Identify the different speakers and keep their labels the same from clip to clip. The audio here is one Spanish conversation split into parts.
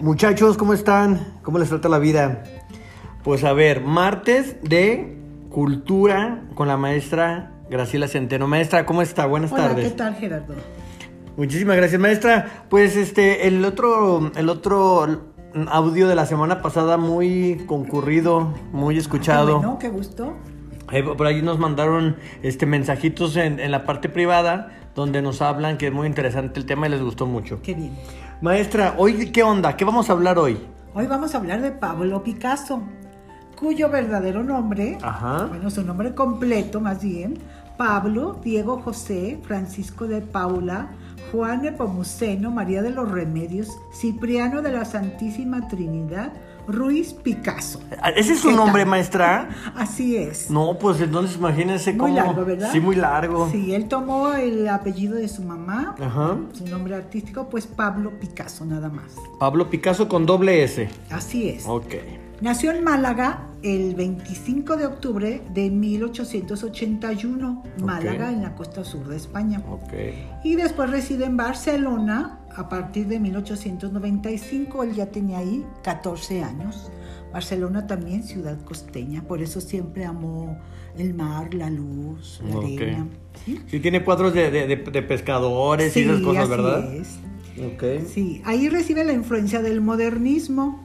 Speaker 1: Muchachos, ¿cómo están? ¿Cómo les trata la vida? Pues a ver, martes de cultura con la maestra Graciela Centeno. Maestra, ¿cómo está? Buenas
Speaker 2: Hola,
Speaker 1: tardes.
Speaker 2: ¿qué tal, Gerardo?
Speaker 1: Muchísimas gracias, maestra. Pues este, el otro, el otro audio de la semana pasada muy concurrido, muy escuchado.
Speaker 2: Qué bueno, qué gusto.
Speaker 1: Eh, por ahí nos mandaron este mensajitos en, en la parte privada donde nos hablan que es muy interesante el tema y les gustó mucho.
Speaker 2: Qué bien.
Speaker 1: Maestra, hoy qué onda, ¿qué vamos a hablar hoy?
Speaker 2: Hoy vamos a hablar de Pablo Picasso, cuyo verdadero nombre,
Speaker 1: Ajá.
Speaker 2: bueno, su nombre completo más bien, Pablo Diego José Francisco de Paula Juan Nepomuceno María de los Remedios Cipriano de la Santísima Trinidad Ruiz Picasso.
Speaker 1: ¿Ese es su
Speaker 2: ¿Qué
Speaker 1: nombre,
Speaker 2: tal?
Speaker 1: maestra?
Speaker 2: Así es.
Speaker 1: No, pues entonces imagínense
Speaker 2: Muy
Speaker 1: cómo.
Speaker 2: largo, ¿verdad?
Speaker 1: Sí, muy largo.
Speaker 2: Sí, él tomó el apellido de su mamá,
Speaker 1: Ajá.
Speaker 2: su nombre artístico, pues Pablo Picasso, nada más.
Speaker 1: Pablo Picasso con doble S.
Speaker 2: Así es.
Speaker 1: Ok.
Speaker 2: Nació en Málaga el 25 de octubre de 1881, Málaga en la costa sur de España.
Speaker 1: Ok.
Speaker 2: Y después reside en Barcelona a partir de 1895, él ya tenía ahí 14 años. Barcelona también ciudad costeña, por eso siempre amó el mar, la luz, la
Speaker 1: Ok.
Speaker 2: arena. ¿sí?
Speaker 1: Sí, tiene cuadros de, de- de- pescadores y esas
Speaker 2: Sí,
Speaker 1: cosas,
Speaker 2: así
Speaker 1: ¿verdad?
Speaker 2: es.
Speaker 1: Ok.
Speaker 2: Sí, ahí recibe la influencia del modernismo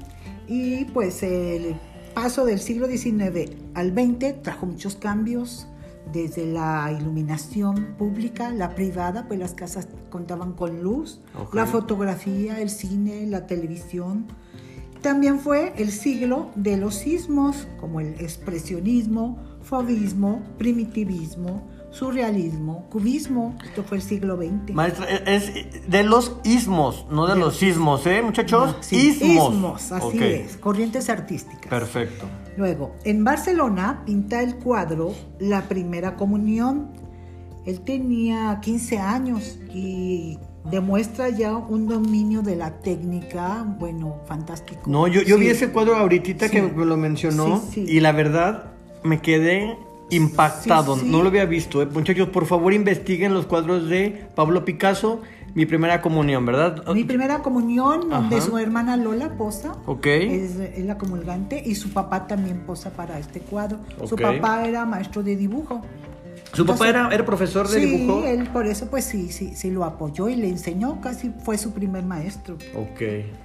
Speaker 2: y pues el paso del siglo XIX al XX trajo muchos cambios, desde la iluminación pública, la privada, pues las casas contaban con luz, la fotografía, el cine, la televisión. También fue el siglo de los sismos, como el expresionismo, fauvismo, primitivismo, surrealismo, cubismo. Esto fue el siglo XX.
Speaker 1: Maestra, es de los ismos, no de,
Speaker 2: De
Speaker 1: los sismos, ¿eh, muchachos?
Speaker 2: No, sí,
Speaker 1: ismos.
Speaker 2: ismos, así es, corrientes artísticas.
Speaker 1: Perfecto.
Speaker 2: Luego, en Barcelona pinta el cuadro La Primera Comunión. Él tenía 15 años y demuestra ya un dominio de la técnica, bueno, fantástico.
Speaker 1: No, yo, yo
Speaker 2: Sí.
Speaker 1: vi ese cuadro ahorita que
Speaker 2: Sí.
Speaker 1: me lo mencionó
Speaker 2: Sí, sí.
Speaker 1: y la verdad me quedé impactado.
Speaker 2: Sí, sí.
Speaker 1: No lo había visto. ¿eh? Muchachos, por favor investiguen los cuadros de Pablo Picasso, mi primera comunión, ¿verdad?
Speaker 2: Mi primera comunión, donde
Speaker 1: Ajá.
Speaker 2: su hermana Lola posa,
Speaker 1: Ok.
Speaker 2: es, es la comulgante, y su papá también posa para este cuadro. Su
Speaker 1: Ok.
Speaker 2: papá era maestro de dibujo.
Speaker 1: ¿Su papá
Speaker 2: Entonces-
Speaker 1: era, era profesor de
Speaker 2: sí,
Speaker 1: dibujo?
Speaker 2: él por eso pues sí, sí, sí lo apoyó y le enseñó, casi fue su primer maestro.
Speaker 1: Ok.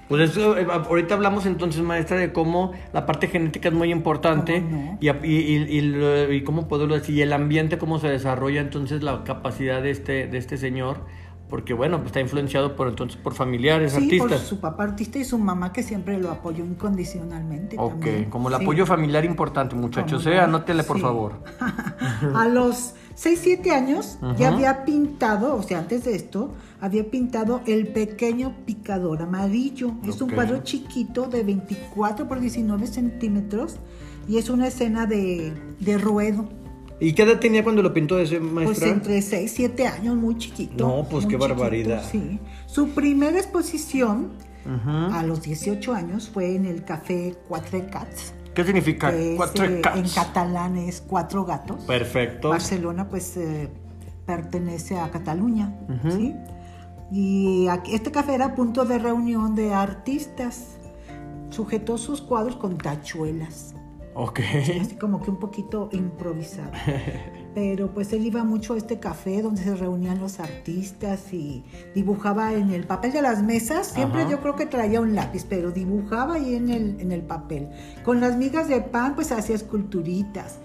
Speaker 1: Pues eso, eh, ahorita hablamos entonces, maestra, de cómo la parte genética es muy importante
Speaker 2: ¿Cómo no?
Speaker 1: y, y, y- y cómo poderlo decir, y el ambiente, cómo se desarrolla entonces la capacidad de este, de este señor, porque bueno, pues está influenciado por entonces por familiares,
Speaker 2: Sí, por
Speaker 1: artistas.
Speaker 2: su papá artista y su mamá que siempre lo apoyó incondicionalmente.
Speaker 1: Ok,
Speaker 2: también.
Speaker 1: como el
Speaker 2: Sí.
Speaker 1: apoyo familiar importante, muchachos,
Speaker 2: ¿Cómo
Speaker 1: ¿eh?
Speaker 2: no?
Speaker 1: Anótenle, por
Speaker 2: Sí.
Speaker 1: favor.
Speaker 2: A los 6, 7 años ya había pintado, o sea, antes de esto, había pintado El pequeño picador amarillo. Es un cuadro chiquito de 24 por 19 centímetros y es una escena de, de ruedo.
Speaker 1: ¿Y qué edad tenía cuando lo pintó ese
Speaker 2: Pues
Speaker 1: maestra?
Speaker 2: entre 6, 7 años, muy chiquito.
Speaker 1: No, pues, qué barbaridad.
Speaker 2: Sí. Su primera exposición a los 18 años fue en el café Quatre Cats.
Speaker 1: ¿Qué significa? Cuatro
Speaker 2: eh,
Speaker 1: cats.
Speaker 2: en catalán es cuatro gatos.
Speaker 1: Perfecto.
Speaker 2: Barcelona pues eh, pertenece a Cataluña. ¿sí? Y aquí- este café era punto de reunión de artistas. Sujetó sus cuadros con tachuelas,
Speaker 1: Ok.
Speaker 2: así como que un poquito improvisado. Pero pues él iba mucho a este café donde se reunían los artistas y dibujaba en el papel de las mesas. Siempre
Speaker 1: Ajá.
Speaker 2: yo creo que traía un lápiz, pero dibujaba ahí en el, en el papel. Con las migas de pan pues hacía esculturitas.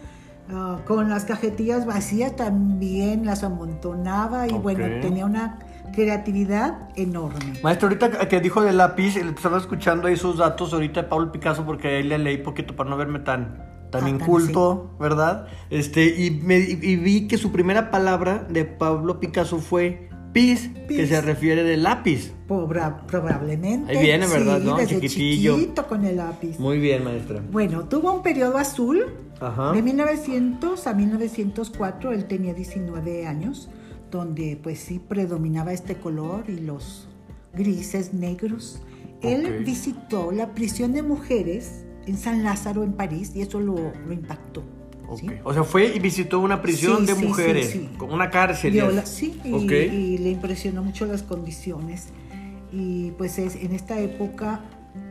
Speaker 2: Ah, con las cajetillas vacías también las amontonaba y bueno, tenía una creatividad enorme.
Speaker 1: Maestro, ahorita que dijo del lápiz, estaba escuchando ahí sus datos ahorita de Pablo Picasso porque ahí le leí poquito para no verme tan, tan
Speaker 2: Ah,
Speaker 1: inculto, ¿verdad? Este, y, me, y vi que su primera palabra de Pablo Picasso fue pis, que se refiere de lápiz.
Speaker 2: Pobra- probablemente.
Speaker 1: Ahí viene, ¿verdad,
Speaker 2: Sí,
Speaker 1: no?
Speaker 2: Desde
Speaker 1: Chiquitillo.
Speaker 2: chiquito con el lápiz.
Speaker 1: Muy bien, maestra.
Speaker 2: Bueno, tuvo un periodo azul
Speaker 1: Ajá.
Speaker 2: de 1900 a 1904, él tenía 19 años, donde pues sí predominaba este color y los grises negros. Él visitó la prisión de mujeres en San Lázaro, en París, y eso lo, lo impactó.
Speaker 1: Ok.
Speaker 2: ¿sí?
Speaker 1: O sea, fue y visitó una prisión
Speaker 2: Sí,
Speaker 1: de
Speaker 2: sí,
Speaker 1: mujeres, como una cárcel.
Speaker 2: Viola- sí, y, le impresionó mucho las condiciones. Y pues es, en esta época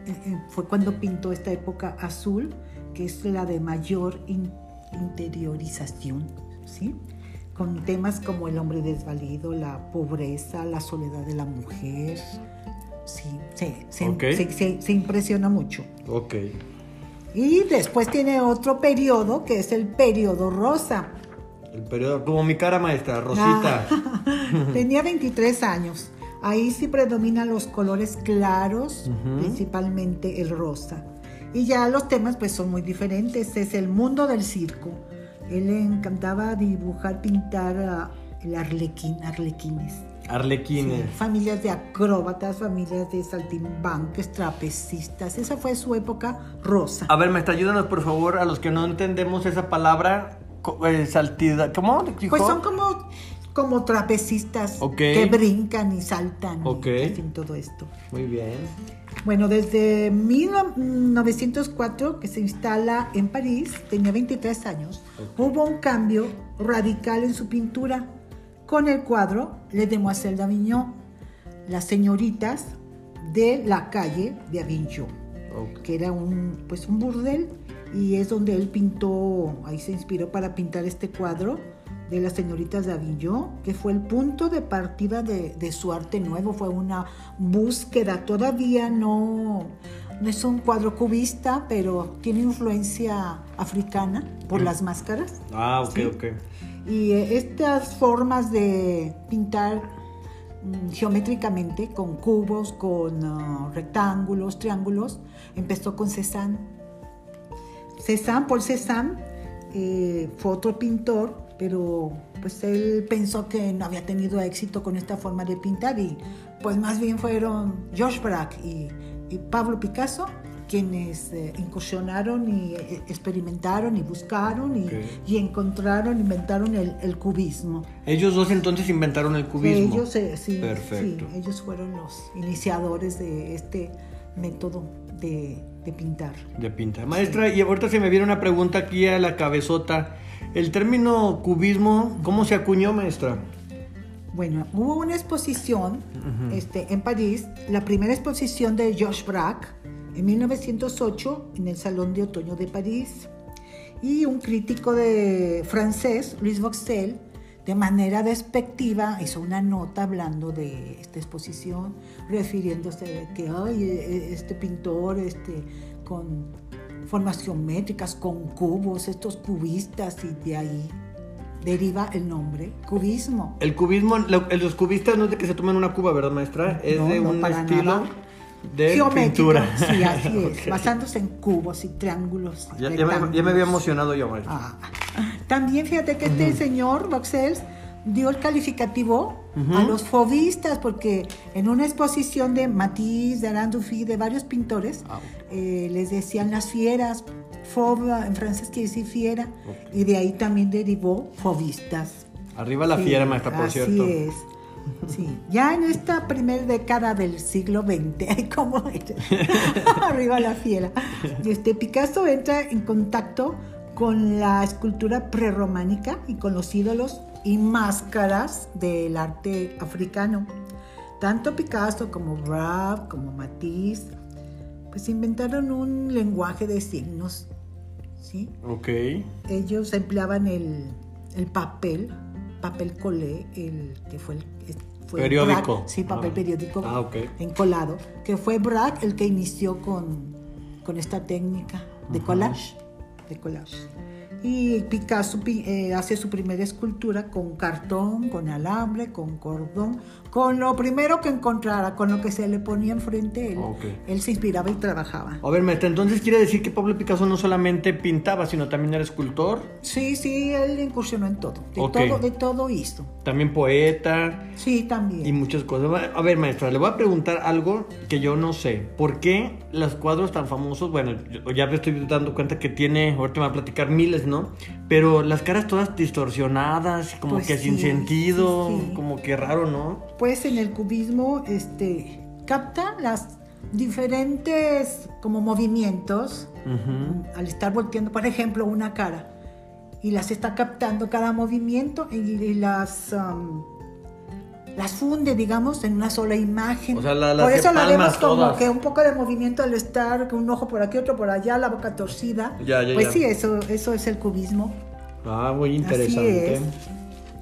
Speaker 2: eh, eh, fue cuando pintó esta época azul, que es la de mayor in- interiorización, ¿sí? Con temas como el hombre desvalido, la pobreza, la soledad de la mujer. Sí, se, se-
Speaker 1: Ok.
Speaker 2: se- se- se impresiona mucho.
Speaker 1: Ok.
Speaker 2: Y después tiene otro periodo que es el periodo rosa.
Speaker 1: El periodo, como mi cara maestra, Rosita.
Speaker 2: Ah, tenía 23 años. Ahí sí predominan los colores claros, principalmente el rosa. Y ya los temas pues son muy diferentes. Es el mundo del circo. Él le encantaba dibujar, pintar el arlequín, arlequines.
Speaker 1: Arlequines.
Speaker 2: Sí, familias de acróbatas, familias de saltimbanques, trapecistas. Esa fue su época rosa.
Speaker 1: A ver, maestra, ayúdanos por favor a los que no entendemos esa palabra. eh, saltida. ¿Cómo dijo?
Speaker 2: Pues son como, como trapecistas
Speaker 1: Ok.
Speaker 2: que brincan y saltan y
Speaker 1: Ok.
Speaker 2: hacen todo esto.
Speaker 1: Muy bien.
Speaker 2: Bueno, desde 1904 que se instala en París, tenía 23 años, hubo un cambio radical en su pintura con el cuadro Les Demoiselles d'Avignon, las señoritas de la calle de Avignon que era un, pues un burdel y es donde él pintó, ahí se inspiró para pintar este cuadro de las señoritas de Avignon, que fue el punto de partida de, de su arte nuevo, fue una búsqueda, todavía no, no es un cuadro cubista, pero tiene influencia africana por las máscaras.
Speaker 1: Ah, ok,
Speaker 2: ¿sí?
Speaker 1: ok.
Speaker 2: Y eh, estas formas de pintar mm, geométricamente, con cubos, con ah, rectángulos, triángulos, empezó con Cézanne. Cézanne, Paul Cézanne, eh, fue otro pintor, pero pues él pensó que no había tenido éxito con esta forma de pintar y pues más bien fueron Georges Braque y, y Pablo Picasso quienes eh, incursionaron y eh, experimentaron y buscaron y,
Speaker 1: Ok.
Speaker 2: y encontraron, inventaron el, el cubismo.
Speaker 1: Ellos dos entonces inventaron el cubismo.
Speaker 2: Ellos, eh, sí,
Speaker 1: Perfecto.
Speaker 2: sí, ellos fueron los iniciadores de este método de, de pintar.
Speaker 1: De pinta. Maestra, y ahorita se me viene una pregunta aquí a la cabezota. El término cubismo, ¿cómo se acuñó, maestra?
Speaker 2: Bueno, hubo una exposición este, en París, la primera exposición de Georges Braque en 1908 en el Salón de Otoño de París. Y un crítico de francés, Louis Vauxel, de manera despectiva hizo una nota hablando de esta exposición, refiriéndose de que ay, e- este pintor este, con formas geométricas, con cubos, estos cubistas, y de ahí deriva el nombre cubismo.
Speaker 1: El cubismo, lo- los cubistas no es de que se tomen una cuba, ¿verdad, maestra? Es
Speaker 2: No,
Speaker 1: de
Speaker 2: no,
Speaker 1: un estilo
Speaker 2: nada.
Speaker 1: De
Speaker 2: Geométrico,
Speaker 1: pintura.
Speaker 2: Sí, así es, basándose en cubos y triángulos.
Speaker 1: Ya, ya me, ya me había emocionado yo, maestra.
Speaker 2: Ah, También fíjate que este señor, Voxels, dio el calificativo a los fobistas, porque en una exposición de Matisse, de Alain Dufy, de varios pintores,
Speaker 1: Ah,
Speaker 2: eh, les decían las fieras. Fob en francés quiere decir fiera, y de ahí también derivó fobistas.
Speaker 1: Arriba la
Speaker 2: Sí,
Speaker 1: fiera, maestra, por
Speaker 2: así
Speaker 1: cierto.
Speaker 2: es. Sí, ya en esta primera década del siglo XX, ay, ¿cómo es? Arriba la fiera. Y Este Picasso entra en contacto con la escultura prerrománica y con los ídolos y máscaras del arte africano. Tanto Picasso como Braque, como Matisse, pues inventaron un lenguaje de signos, ¿sí?
Speaker 1: Ok.
Speaker 2: ellos empleaban el, el papel, papel colé, el que fue el fue
Speaker 1: Periódico.
Speaker 2: Sí, papel
Speaker 1: Ah.
Speaker 2: periódico
Speaker 1: Ah, ok.
Speaker 2: encolado, que fue Braque el que inició con, con esta técnica de collage, de collage. Y Picasso pi- eh, hace su primera escultura con cartón, con alambre, con cordón, con lo primero que encontrara, con lo que se le ponía enfrente él.
Speaker 1: Ok.
Speaker 2: Él se inspiraba y trabajaba.
Speaker 1: A ver, maestra, entonces quiere decir que Pablo Picasso no solamente pintaba, sino también era escultor,
Speaker 2: Sí, sí, él incursionó en todo. De
Speaker 1: Ok.
Speaker 2: todo, de todo hizo.
Speaker 1: también poeta
Speaker 2: Sí, también.
Speaker 1: y muchas cosas. A ver, maestra, le voy a preguntar algo que yo no sé. ¿Por qué los cuadros tan famosos, bueno, ya me estoy dando cuenta que tiene, ahorita me va a platicar miles, ¿no? Pero las caras todas distorsionadas, como
Speaker 2: Pues
Speaker 1: que sin sentido,
Speaker 2: sí, sí.
Speaker 1: como que raro, ¿no?
Speaker 2: Pues en el cubismo, este, capta las diferentes como movimientos al estar volteando, por ejemplo, una cara y las está captando cada movimiento y, y las las funde, digamos, en una sola imagen.
Speaker 1: O sea, la- las
Speaker 2: por eso la vemos como
Speaker 1: todas.
Speaker 2: que un poco de movimiento al estar, que un ojo por aquí, otro por allá, la boca torcida.
Speaker 1: Ya, ya,
Speaker 2: pues
Speaker 1: ya.
Speaker 2: sí, eso, eso es el cubismo.
Speaker 1: Ah, muy
Speaker 2: Así
Speaker 1: interesante.
Speaker 2: es.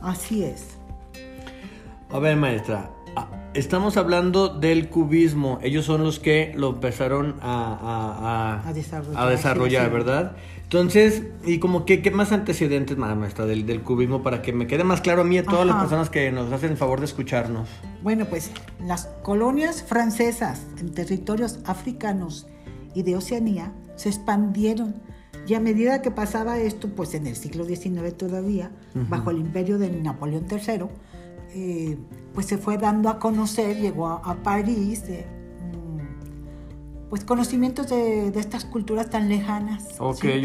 Speaker 2: Así es.
Speaker 1: A ver, maestra, estamos hablando del cubismo. Ellos son los que lo empezaron a, a- a-
Speaker 2: A desarrollar,
Speaker 1: desarrollar,
Speaker 2: sí.
Speaker 1: ¿verdad? Entonces, y como que, ¿qué más antecedentes, ma- maestra, del, del cubismo para que me quede más claro a mí y a todas las personas que nos hacen el favor de escucharnos?
Speaker 2: Bueno, pues las colonias francesas en territorios africanos y de Oceanía se expandieron y a medida que pasaba esto, pues en el siglo XIX todavía, bajo el imperio de Napoleón III, eh, pues se fue dando a conocer, llegó a, a París, eh, mm, pues conocimientos de, de estas culturas tan lejanas,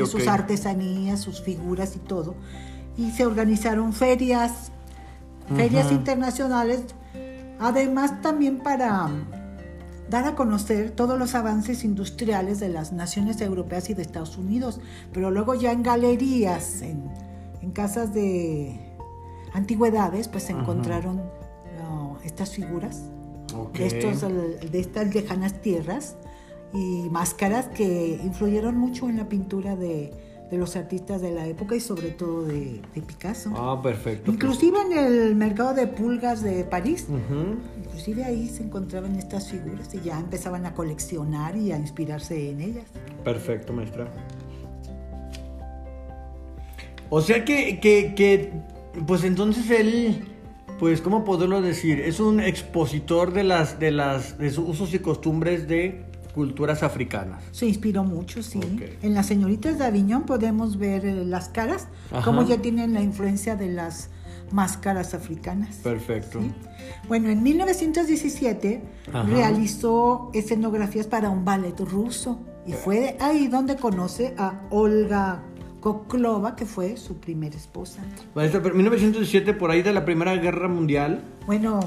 Speaker 2: sus artesanías, sus figuras y todo, y se organizaron ferias, ferias
Speaker 1: Ujú.
Speaker 2: internacionales, además también para mm, dar a conocer todos los avances industriales de las naciones europeas y de Estados Unidos, pero luego ya en galerías, en, en casas de antigüedades, pues se encontraron ah, estas figuras
Speaker 1: Ok.
Speaker 2: de, estos, de estas lejanas tierras y máscaras que influyeron mucho en la pintura de, de los artistas de la época y sobre todo de, de Picasso.
Speaker 1: Ah, perfecto.
Speaker 2: Inclusive en el mercado de pulgas de París,
Speaker 1: Ujú.
Speaker 2: inclusive ahí se encontraban estas figuras y ya empezaban a coleccionar y a inspirarse en ellas.
Speaker 1: Perfecto, maestra. O sea que, que, que, pues entonces él, pues, ¿cómo poderlo decir? Es un expositor de las, de las, de sus usos y costumbres de culturas africanas.
Speaker 2: Se inspiró mucho, sí. En las señoritas de Aviñón podemos ver eh, las caras,
Speaker 1: Ajá.
Speaker 2: como ya tienen la influencia de las máscaras africanas.
Speaker 1: Perfecto.
Speaker 2: ¿sí? Bueno, en 1917
Speaker 1: Ajá.
Speaker 2: realizó escenografías para un ballet ruso y fue ahí donde conoce a Olga Koklova, que fue su primera esposa.
Speaker 1: Maestra, pero 1917, por ahí de la Primera Guerra Mundial.
Speaker 2: Bueno,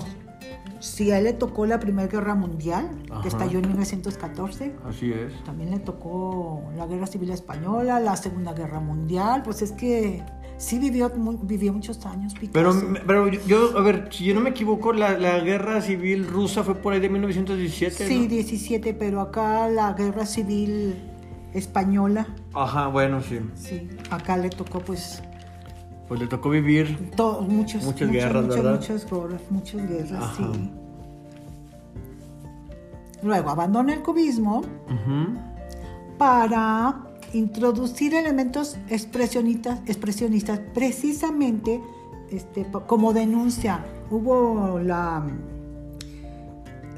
Speaker 2: si a él le tocó la Primera Guerra Mundial,
Speaker 1: Ajá.
Speaker 2: que estalló en 1914,
Speaker 1: Así es.
Speaker 2: también le tocó la Guerra Civil Española, la Segunda Guerra Mundial, pues es que sí vivió, vivió muchos años
Speaker 1: Pero,
Speaker 2: Picasso.
Speaker 1: pero yo, a ver, si yo no me equivoco, la, la guerra civil rusa fue por ahí de 1917.
Speaker 2: Sí,
Speaker 1: ¿no?
Speaker 2: 17, pero acá la Guerra Civil Española,
Speaker 1: Ajá, bueno, sí.
Speaker 2: sí, acá le tocó pues
Speaker 1: Pues le tocó vivir.
Speaker 2: to- muchos,
Speaker 1: Muchas guerras,
Speaker 2: muchas,
Speaker 1: ¿verdad?
Speaker 2: Muchas guerras, muchas guerras,
Speaker 1: Ajá.
Speaker 2: sí. Luego abandona el cubismo para introducir elementos expresionistas, expresionistas precisamente este, como denuncia. Hubo la,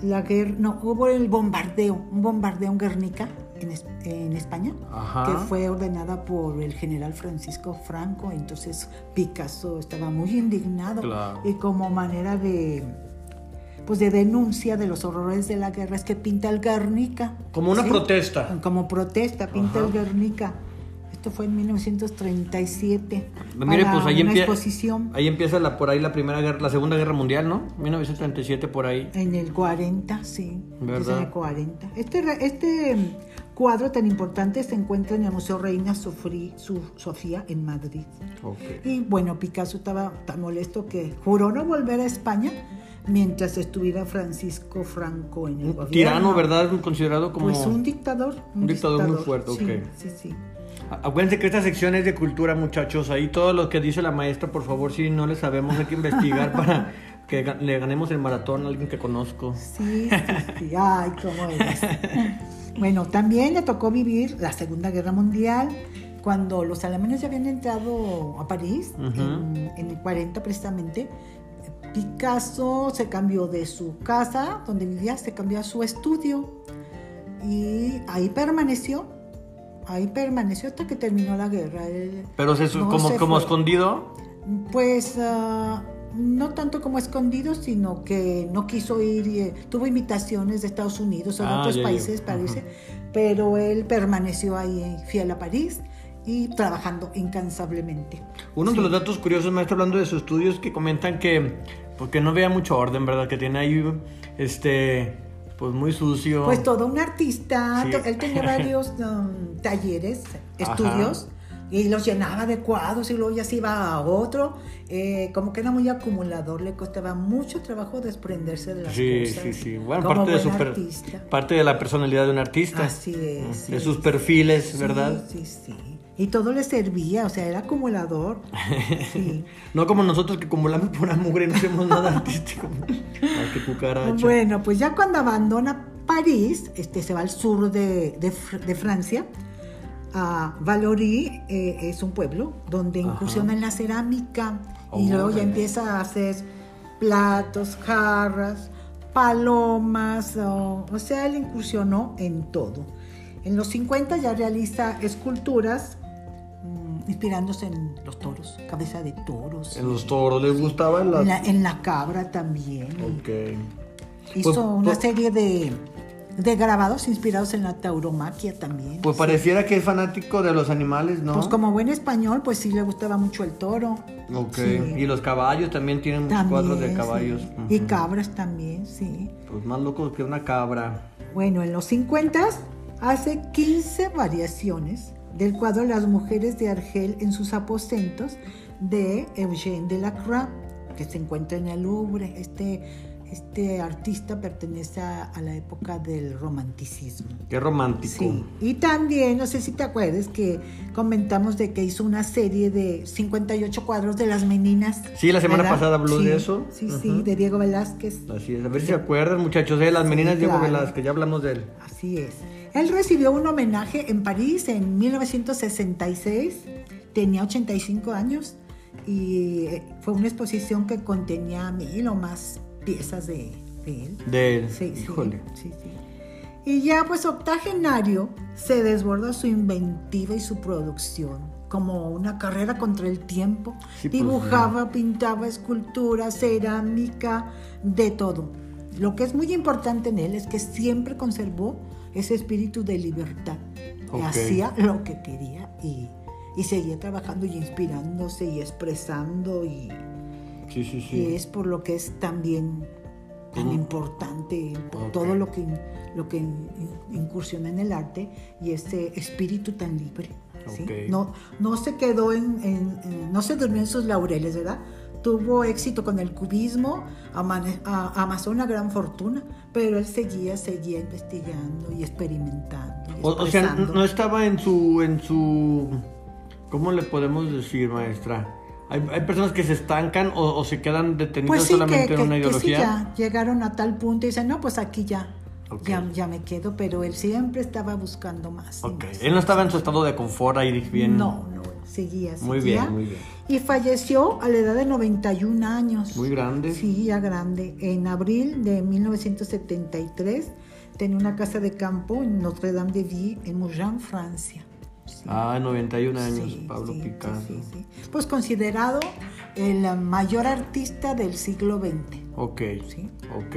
Speaker 2: la guerra, no, hubo el bombardeo, un bombardeo en Guernica, en, Es- en España,
Speaker 1: Ajá.
Speaker 2: que fue ordenada por el general Francisco Franco. Entonces Picasso estaba muy indignado
Speaker 1: Claro.
Speaker 2: y como manera de pues de denuncia de los horrores de la guerra es que pinta el Guernica.
Speaker 1: Como una
Speaker 2: ¿sí?
Speaker 1: protesta.
Speaker 2: Como protesta, pinta
Speaker 1: Ajá.
Speaker 2: el Guernica. Esto fue en 1937.
Speaker 1: Mire, pues ahí,
Speaker 2: una exposición
Speaker 1: ahí empieza la, por ahí la primera guerra, la segunda guerra mundial, ¿no? 1937 por ahí.
Speaker 2: en el 40, sí.
Speaker 1: ¿Verdad?
Speaker 2: En el 40. Este, este cuadro tan importante se encuentra en el Museo Reina Sofri- Sofía en Madrid.
Speaker 1: Ok.
Speaker 2: Y bueno, Picasso estaba tan molesto que juró no volver a España mientras estuviera Francisco Franco en el
Speaker 1: Un
Speaker 2: gobierno.
Speaker 1: tirano, ¿verdad? Considerado como...
Speaker 2: Pues un dictador.
Speaker 1: Un dictador muy fuerte,
Speaker 2: sí,
Speaker 1: ok.
Speaker 2: Sí, sí.
Speaker 1: Acuérdense que esta sección es de cultura, muchachos. Ahí todo lo que dice la maestra, por favor, si no le sabemos, hay que investigar para que le ganemos el maratón a alguien que conozco.
Speaker 2: Sí, sí, sí. Ay, cómo eres. Bueno, también le tocó vivir la Segunda Guerra Mundial, cuando los alemanes ya habían entrado a París, en, en el 40 precisamente. Picasso se cambió de su casa, donde vivía, se cambió a su estudio. Y ahí permaneció, ahí permaneció hasta que terminó la guerra. Él-
Speaker 1: Pero se,
Speaker 2: No
Speaker 1: como,
Speaker 2: se
Speaker 1: como escondido.
Speaker 2: Pues ah, no tanto como escondido, sino que no quiso ir, y, eh, tuvo invitaciones de Estados Unidos o de
Speaker 1: Ah,
Speaker 2: otros países, parece, pero él permaneció ahí eh, fiel a París y trabajando incansablemente.
Speaker 1: Uno
Speaker 2: Sí.
Speaker 1: de los datos curiosos, maestro, hablando de su estudio, es que comentan que, porque no vea mucho orden, ¿verdad? Que tiene ahí, este, pues muy sucio.
Speaker 2: Pues todo un artista,
Speaker 1: Sí.
Speaker 2: él tenía varios um, talleres,
Speaker 1: Ajá.
Speaker 2: estudios, y los llenaba de cuadros y luego ya se iba a otro. Eh, como que era muy acumulador, le costaba mucho trabajo desprenderse de las
Speaker 1: Sí,
Speaker 2: cosas.
Speaker 1: sí, sí. Bueno,
Speaker 2: como
Speaker 1: parte de, su
Speaker 2: artista.
Speaker 1: parte de la personalidad de un artista.
Speaker 2: Así es. sí,
Speaker 1: de sus
Speaker 2: sí.
Speaker 1: perfiles,
Speaker 2: Sí,
Speaker 1: ¿verdad?
Speaker 2: Sí, sí. Y todo le servía, o sea, era acumulador. Sí.
Speaker 1: No como nosotros que acumulamos pura mugre y no hacemos nada artístico. Ay, qué cucaracha.
Speaker 2: Bueno, pues ya cuando abandona París, este, se va al sur de, de de Francia. A Valory eh, es un pueblo donde
Speaker 1: Ajá.
Speaker 2: incursiona en la cerámica y luego ya empieza a hacer platos, jarras, palomas, o, o sea, él incursionó en todo. En los 50 ya realiza esculturas mm, inspirándose en los toros, cabeza de toros.
Speaker 1: En los toros les gustaban las.
Speaker 2: En la, en la cabra también.
Speaker 1: Ok.
Speaker 2: Hizo
Speaker 1: Pues-
Speaker 2: una
Speaker 1: pues-
Speaker 2: serie de, de grabados inspirados en la tauromaquia también.
Speaker 1: Pues pareciera que es fanático de los animales, ¿no?
Speaker 2: Pues como buen español, pues sí le gustaba mucho el toro.
Speaker 1: Ok.
Speaker 2: Sí.
Speaker 1: Y los caballos también tienen muchos
Speaker 2: También,
Speaker 1: cuadros de
Speaker 2: sí.
Speaker 1: caballos.
Speaker 2: Y cabras también, sí.
Speaker 1: Pues más locos que una cabra.
Speaker 2: Bueno, en los 50 hace 15 variaciones del cuadro Las mujeres de Argel en sus aposentos de Eugène Delacroix, que se encuentra en el Louvre. Este, este artista pertenece a, a la época del romanticismo.
Speaker 1: Qué romántico.
Speaker 2: Sí, y también, no sé si te acuerdas que comentamos de que hizo una serie de 58 cuadros de las meninas.
Speaker 1: Sí, la semana
Speaker 2: ¿verdad?
Speaker 1: pasada habló
Speaker 2: Sí,
Speaker 1: de eso.
Speaker 2: Sí, sí, de Diego Velázquez.
Speaker 1: Así es. A ver si se acuerdan, muchachos, de las meninas Diego
Speaker 2: claro.
Speaker 1: Velázquez. Ya hablamos de él.
Speaker 2: Así es. Él recibió un homenaje en París en 1966, tenía 85 años y eh, fue una exposición que contenía mil o más piezas de, de él.
Speaker 1: De él.
Speaker 2: Sí,
Speaker 1: Híjole.
Speaker 2: sí, sí. Y ya pues octogenario se desborda su inventiva y su producción, como una carrera contra el tiempo.
Speaker 1: Sí, pues,
Speaker 2: Dibujaba, pintaba escultura, cerámica, de todo. Lo que es muy importante en él es que siempre conservó ese espíritu de libertad.
Speaker 1: Ok.
Speaker 2: Hacía lo que quería y, y seguía trabajando y inspirándose y expresando y,
Speaker 1: Sí, sí,
Speaker 2: y es por lo que es también tan importante por todo lo que lo que in- incursiona en el arte y ese espíritu tan libre no no se quedó en, en- en- no se durmió en sus laureles verdad tuvo éxito con el cubismo amane- a- amasó una gran fortuna pero él seguía seguía investigando y experimentando y
Speaker 1: O, o sea, no estaba en su, en su, ¿cómo le podemos decir, maestra? Hay, hay personas que se estancan o, o se quedan detenidas
Speaker 2: pues sí,
Speaker 1: solamente
Speaker 2: que,
Speaker 1: en
Speaker 2: que-
Speaker 1: una
Speaker 2: que sí,
Speaker 1: ideología.
Speaker 2: ya llegaron a tal punto y dicen, no, pues aquí ya,
Speaker 1: Ok.
Speaker 2: ya, ya me quedo, pero él siempre estaba buscando más. y
Speaker 1: Ok.
Speaker 2: más.
Speaker 1: Él no estaba en su estado de confort ahí bien.
Speaker 2: No, no, seguía,
Speaker 1: Muy
Speaker 2: seguía.
Speaker 1: bien, muy bien.
Speaker 2: Y falleció a la edad de 91 años.
Speaker 1: Muy grande.
Speaker 2: Sí, ya grande. En abril de 1973 tenía una casa de campo en Notre-Dame de Vie, en Mougins, Francia.
Speaker 1: Ah, 91 años,
Speaker 2: Sí,
Speaker 1: Pablo
Speaker 2: sí,
Speaker 1: Picasso.
Speaker 2: sí. Pues considerado el mayor artista del siglo XX.
Speaker 1: Ok,
Speaker 2: Sí.
Speaker 1: ok.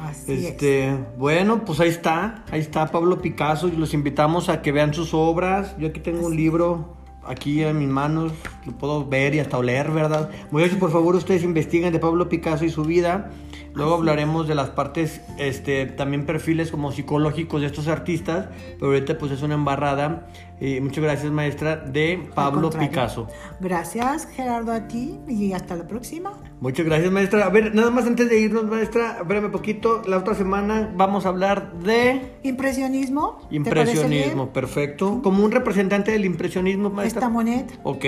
Speaker 2: Así es.
Speaker 1: Este, bueno, pues ahí está, ahí está Pablo Picasso y los invitamos a que vean sus obras. Yo aquí tengo un libro aquí en mis manos, lo puedo ver y hasta oler, ¿verdad? Muchachos, por favor, ustedes investiguen de Pablo Picasso y su vida. Luego hablaremos de las partes, este, también perfiles como psicológicos de estos artistas, pero ahorita pues es una embarrada. Y muchas gracias, maestra, de Pablo. Picasso.
Speaker 2: Gracias, Gerardo, a ti y hasta la próxima.
Speaker 1: Muchas gracias, maestra. A ver, nada más antes de irnos, maestra, espérame poquito. La otra semana vamos a hablar de
Speaker 2: Impresionismo. ¿te parece
Speaker 1: impresionismo. Perfecto. Como un representante del impresionismo, maestra.
Speaker 2: Esta moneda.
Speaker 1: Ok.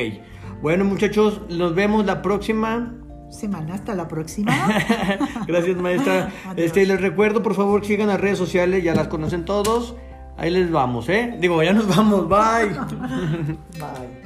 Speaker 1: Bueno, muchachos, nos vemos la próxima.
Speaker 2: Semana, hasta la próxima.
Speaker 1: Gracias, maestra.
Speaker 2: Adiós.
Speaker 1: este, les recuerdo, por favor, que sigan las redes sociales, ya las conocen todos. Ahí les vamos, ¿eh? Digo, ya nos vamos. Bye.
Speaker 2: Bye.